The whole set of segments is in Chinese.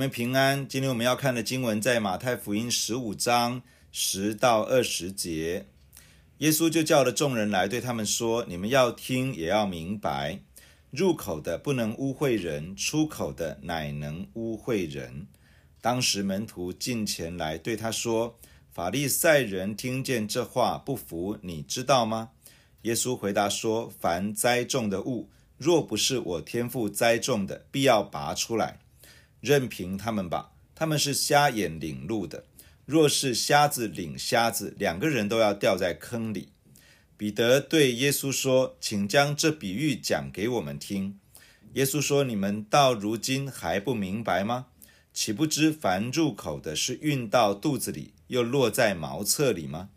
弟兄姐妹平安。今天我们要看的经文在马太福音十五章十到二十节。耶稣就叫了众人来，对他们说：“你们要听，也要明白。入口的不能污秽人，出口的乃能污秽人。”当时门徒进前来对他说：“法利赛人听见这话不服，你知道吗？”耶稣回答说：“凡栽种的物，若不是我天父栽种的，必要拔出来。”任凭他们吧，他们是瞎眼领路的。若是瞎子领瞎子，两个人都要掉在坑里。彼得对耶稣说：“请将这比喻讲给我们听。”耶稣说：“你们到如今还不明白吗？岂不知凡入口的是运到肚子里，又落在茅厕里吗？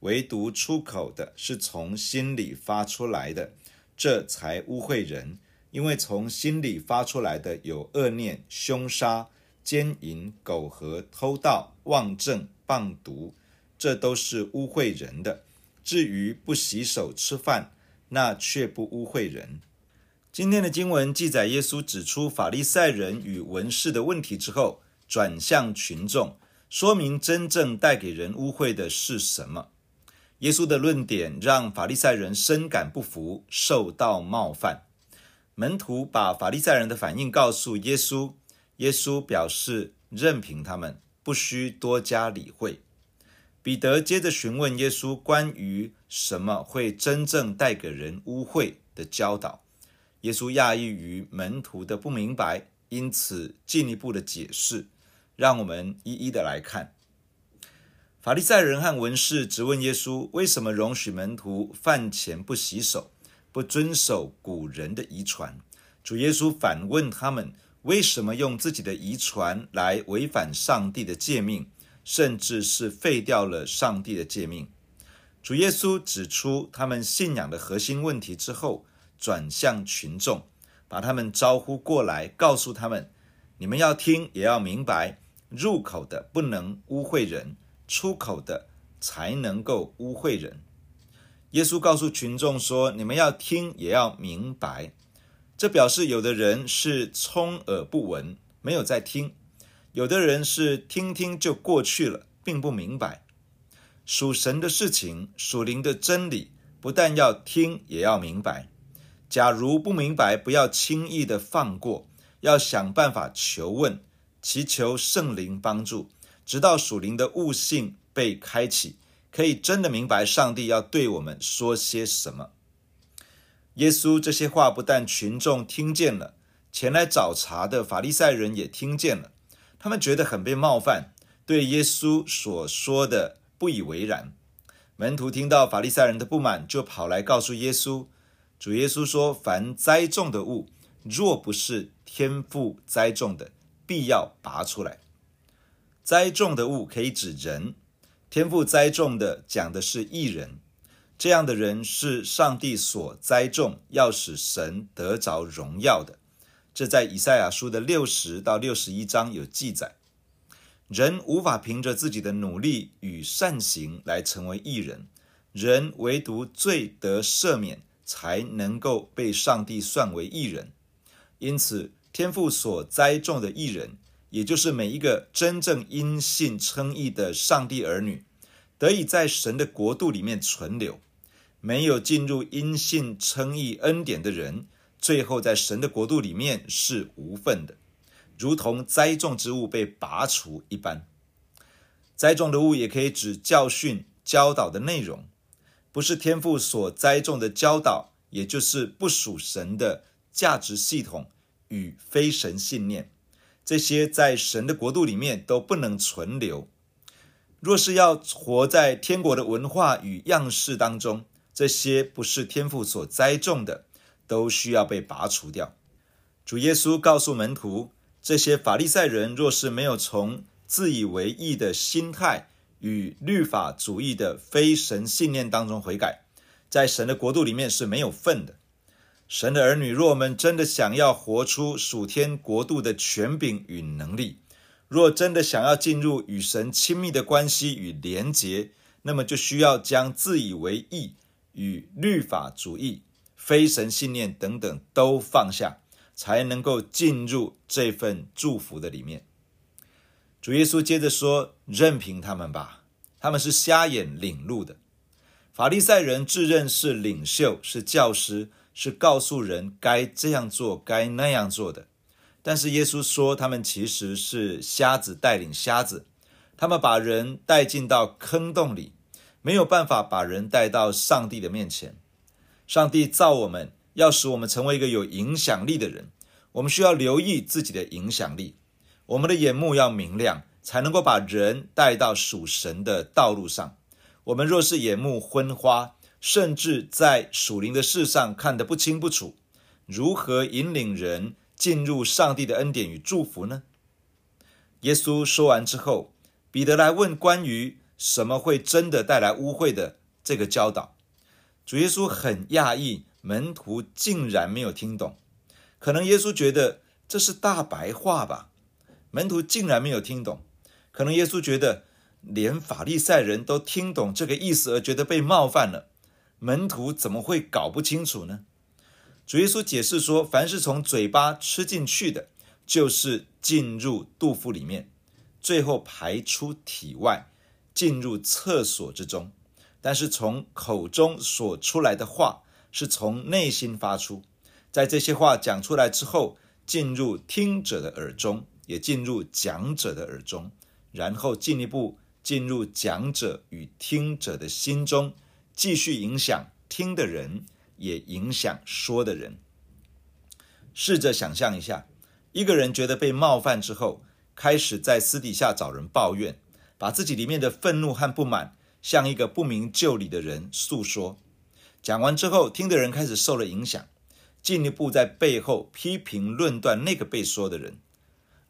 唯独出口的是从心里发出来的，这才污秽人。”因为从心里发出来的有恶念、凶杀、奸淫、苟合、偷盗、妄证、谤毒，这都是污秽人的。至于不洗手吃饭，那却不污秽人。今天的经文记载，耶稣指出法利赛人与文士的问题之后，转向群众，说明真正带给人污秽的是什么。耶稣的论点让法利赛人深感不服，受到冒犯。门徒把法利赛人的反应告诉耶稣，耶稣表示任凭他们，不需多加理会。彼得接着询问耶稣关于什么会真正带给人污秽的教导。耶稣讶异于门徒的不明白，因此进一步的解释。让我们一一的来看。法利赛人和文士质问耶稣，为什么容许门徒饭前不洗手？不遵守古人的遗传，主耶稣反问他们：为什么用自己的遗传来违反上帝的诫命，甚至是废掉了上帝的诫命？主耶稣指出他们信仰的核心问题之后，转向群众，把他们招呼过来，告诉他们：你们要听，也要明白，入口的不能污秽人，出口的才能够污秽人。耶稣告诉群众说：“你们要听，也要明白。”这表示有的人是充耳不闻，没有在听；有的人是听听就过去了，并不明白。属神的事情、属灵的真理，不但要听，也要明白。假如不明白，不要轻易的放过，要想办法求问，祈求圣灵帮助，直到属灵的悟性被开启。可以真的明白上帝要对我们说些什么。耶稣这些话不但群众听见了，前来找茬的法利赛人也听见了，他们觉得很被冒犯，对耶稣所说的不以为然。门徒听到法利赛人的不满，就跑来告诉耶稣。主耶稣说：“凡栽种的物，若不是天父栽种的，必要拔出来。栽种的物可以指人。”天父栽种的，讲的是义人，这样的人是上帝所栽种，要使神得着荣耀的。这在以赛亚书的六十到六十一章有记载。人无法凭着自己的努力与善行来成为义人，人唯独罪得赦免，才能够被上帝算为义人。因此，天父所栽种的义人。也就是每一个真正因信称义的上帝儿女，得以在神的国度里面存留；没有进入因信称义恩典的人，最后在神的国度里面是无份的，如同栽种之物被拔除一般。栽种的物也可以指教训、教导的内容，不是天父所栽种的教导，也就是不属神的价值系统与非神信念。这些在神的国度里面都不能存留。若是要活在天国的文化与样式当中，这些不是天父所栽种的，都需要被拔除掉。主耶稣告诉门徒，这些法利赛人若是没有从自以为义的心态与律法主义的非神信念当中悔改，在神的国度里面是没有份的。神的儿女，若我们真的想要活出属天国度的权柄与能力，若真的想要进入与神亲密的关系与连结，那么就需要将自以为义与律法主义、非神信念等等都放下，才能够进入这份祝福的里面。主耶稣接着说：“任凭他们吧，他们是瞎眼领路的。法利赛人自认是领袖，是教师，是告诉人该这样做、该那样做的。但是耶稣说，他们其实是瞎子带领瞎子，他们把人带进到坑洞里，没有办法把人带到上帝的面前。上帝造我们。”要使我们成为一个有影响力的人，我们需要留意自己的影响力。我们的眼目要明亮，才能够把人带到属神的道路上。我们若是眼目昏花，甚至在属灵的事上看得不清不楚，如何引领人进入上帝的恩典与祝福呢？耶稣说完之后，彼得来问关于什么会真的带来污秽的这个教导。主耶稣很讶异。门徒竟然没有听懂，可能耶稣觉得这是大白话吧。门徒竟然没有听懂，可能耶稣觉得连法利赛人都听懂这个意思而觉得被冒犯了，门徒怎么会搞不清楚呢？主耶稣解释说，凡是从嘴巴吃进去的，就是进入肚腹里面，最后排出体外，进入厕所之中。但是从口中所出来的话，是从内心发出，在这些话讲出来之后，进入听者的耳中，也进入讲者的耳中，然后进一步进入讲者与听者的心中，继续影响听的人，也影响说的人。试着想象一下，一个人觉得被冒犯之后，开始在私底下找人抱怨，把自己里面的愤怒和不满，向一个不明就里的人诉说。讲完之后，听的人开始受了影响，进一步在背后批评论断那个被说的人。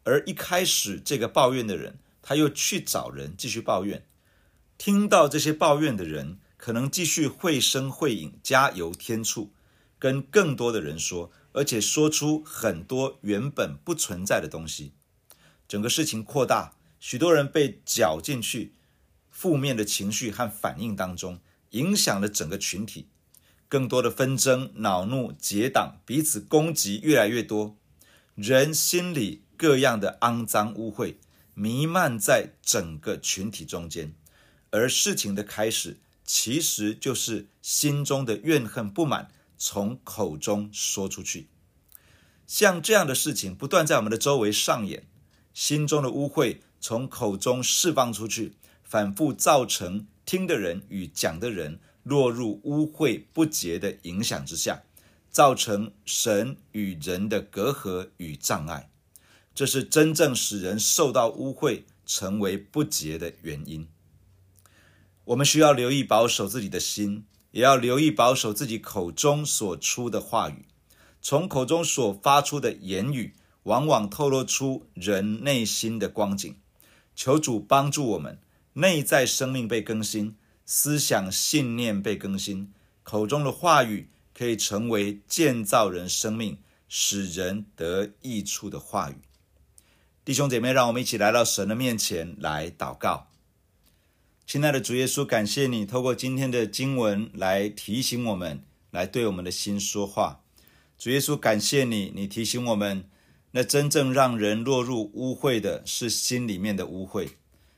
而一开始这个抱怨的人，他又去找人继续抱怨。听到这些抱怨的人，可能继续绘声绘影，加油添醋，跟更多的人说，而且说出很多原本不存在的东西。整个事情扩大，许多人被搅进去负面的情绪和反应当中，影响了整个群体。更多的纷争、恼怒、结党、彼此攻击越来越多，人心里各样的肮脏污秽弥漫在整个群体中间，而事情的开始其实就是心中的怨恨、不满从口中说出去。像这样的事情不断在我们的周围上演，心中的污秽从口中释放出去，反复造成听的人与讲的人。落入污秽不洁的影响之下，造成神与人的隔阂与障碍，这是真正使人受到污秽、成为不洁的原因。我们需要留意保守自己的心，也要留意保守自己口中所出的话语。从口中所发出的言语，往往透露出人内心的光景。求主帮助我们，内在生命被更新。思想信念被更新，口中的话语可以成为建造人生命、使人得益处的话语。弟兄姐妹，让我们一起来到神的面前来祷告。亲爱的主耶稣，感谢你透过今天的经文来提醒我们，来对我们的心说话。主耶稣，感谢你，你提醒我们，那真正让人落入污秽的是心里面的污秽。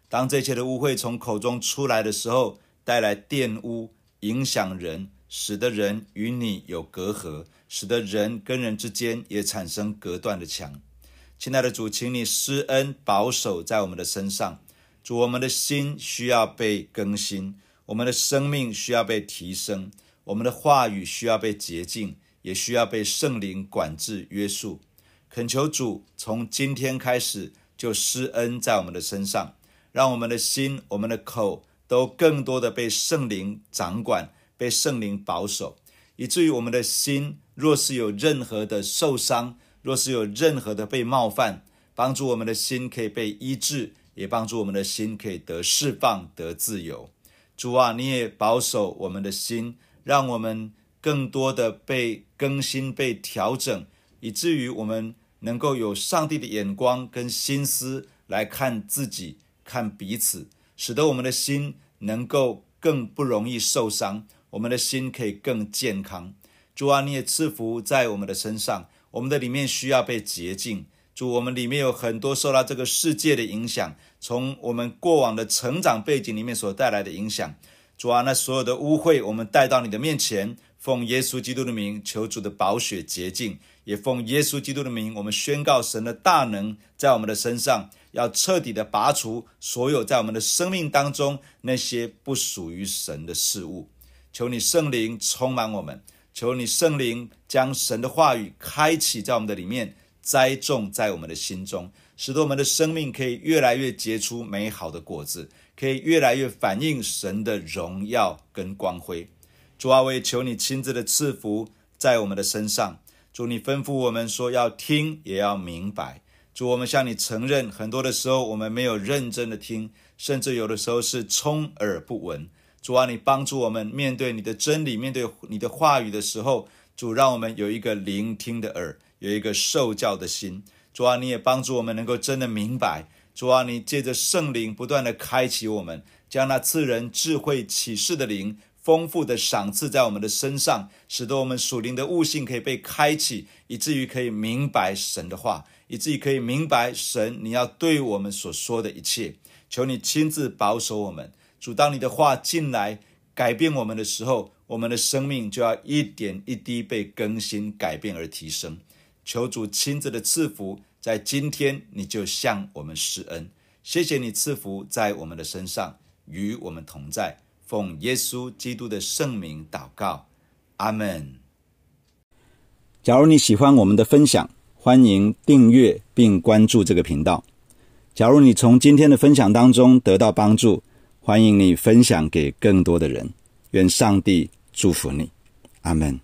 当这些的污秽从口中出来的时候，带来玷污，影响人，使得人与你有隔阂，使得人跟人之间也产生隔断的墙。亲爱的主，请你施恩保守在我们的身上。主，我们的心需要被更新，我们的生命需要被提升，我们的话语需要被洁净，也需要被圣灵管制约束。恳求主从今天开始就施恩在我们的身上，让我们的心、我们的口。都更多的被圣灵掌管，被圣灵保守，以至于我们的心，若是有任何的受伤，若是有任何的被冒犯，帮助我们的心可以被医治，也帮助我们的心可以得释放、得自由。主啊，你也保守我们的心，让我们更多的被更新、被调整，以至于我们能够有上帝的眼光跟心思来看自己、看彼此。使得我们的心能够更不容易受伤，我们的心可以更健康。主啊，你也赐福在我们的身上，我们的里面需要被洁净。主，我们里面有很多受到这个世界的影响，从我们过往的成长背景里面所带来的影响。主啊，那所有的污秽，我们带到你的面前，奉耶稣基督的名，求主的宝血洁净。也奉耶稣基督的名，我们宣告神的大能在我们的身上，要彻底的拔除所有在我们的生命当中那些不属于神的事物。求你圣灵充满我们，求你圣灵将神的话语开启在我们的里面，栽种在我们的心中，使得我们的生命可以越来越结出美好的果子，可以越来越反映神的荣耀跟光辉。主啊，我也求你亲自的赐福在我们的身上。主，你吩咐我们说要听，也要明白。主，我们向你承认，很多的时候我们没有认真的听，甚至有的时候是充耳不闻。主啊，你帮助我们面对你的真理，面对你的话语的时候，主让我们有一个聆听的耳，有一个受教的心。主啊，你也帮助我们能够真的明白。主啊，你借着圣灵不断的开启我们，将那赐人智慧启示的灵。丰富的赏赐在我们的身上，使得我们属灵的悟性可以被开启，以至于可以明白神的话，以至于可以明白神你要对我们所说的一切。求你亲自保守我们，主，当你的话进来改变我们的时候，我们的生命就要一点一滴被更新、改变而提升。求主亲自的赐福，在今天你就向我们施恩。谢谢你赐福在我们的身上，与我们同在。奉耶稣基督的圣名祷告，阿门。假如你喜欢我们的分享，欢迎订阅并关注这个频道。假如你从今天的分享当中得到帮助，欢迎你分享给更多的人。愿上帝祝福你，阿门。